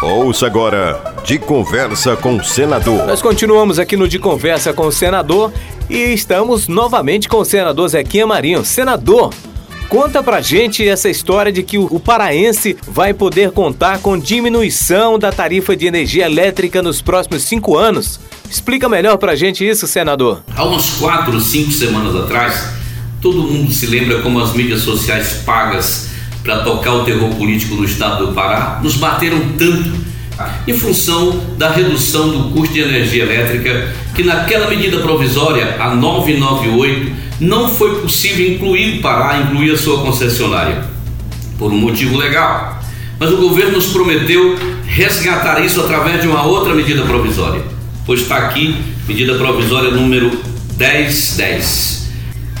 Ouça agora De Conversa com o Senador. Nós continuamos aqui no De Conversa com o Senador e estamos novamente com o senador Zequinha Marinho. Senador, conta pra gente essa história de que o paraense vai poder contar com diminuição da tarifa de energia elétrica nos próximos cinco anos. Explica melhor pra gente isso, senador. Há umas quatro, cinco semanas atrás, todo mundo se lembra como as mídias sociais pagas para tocar o terror político no estado do Pará nos bateram tanto em função da redução do custo de energia elétrica, que naquela medida provisória, a 998, não foi possível incluir o Pará, incluir a sua concessionária, por um motivo legal. Mas o governo nos prometeu resgatar isso através de uma outra medida provisória, pois está aqui, medida provisória número 1010.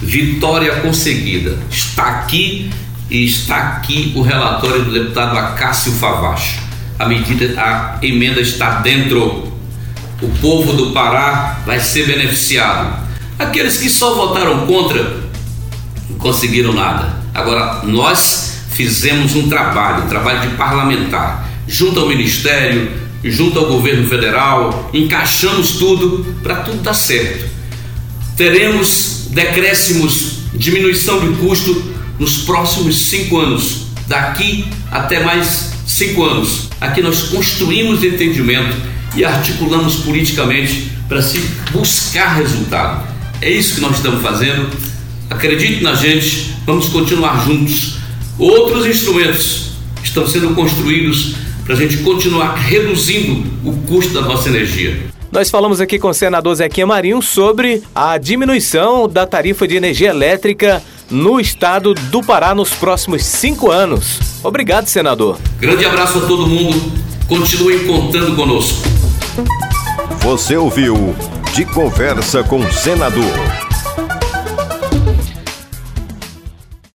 Vitória conseguida. Está aqui e está aqui o relatório do deputado Acácio Favacho. A medida, a emenda está dentro. O povo do Pará vai ser beneficiado. Aqueles que só votaram contra não conseguiram nada. Agora nós fizemos um trabalho, um trabalho de parlamentar, junto ao Ministério, junto ao governo federal, encaixamos tudo para tudo dar certo. Teremos decréscimos, diminuição de custo nos próximos cinco anos, daqui até mais cinco anos. Aqui nós construímos entendimento e articulamos politicamente para se buscar resultado. É isso que nós estamos fazendo. Acredite na gente, vamos continuar juntos. Outros instrumentos estão sendo construídos para a gente continuar reduzindo o custo da nossa energia. Nós falamos aqui com o senador Zequinha Marinho sobre a diminuição da tarifa de energia elétrica no estado do Pará nos próximos cinco anos. Obrigado, senador. Grande abraço a todo mundo. Continuem contando conosco. Você ouviu De Conversa com o Senador.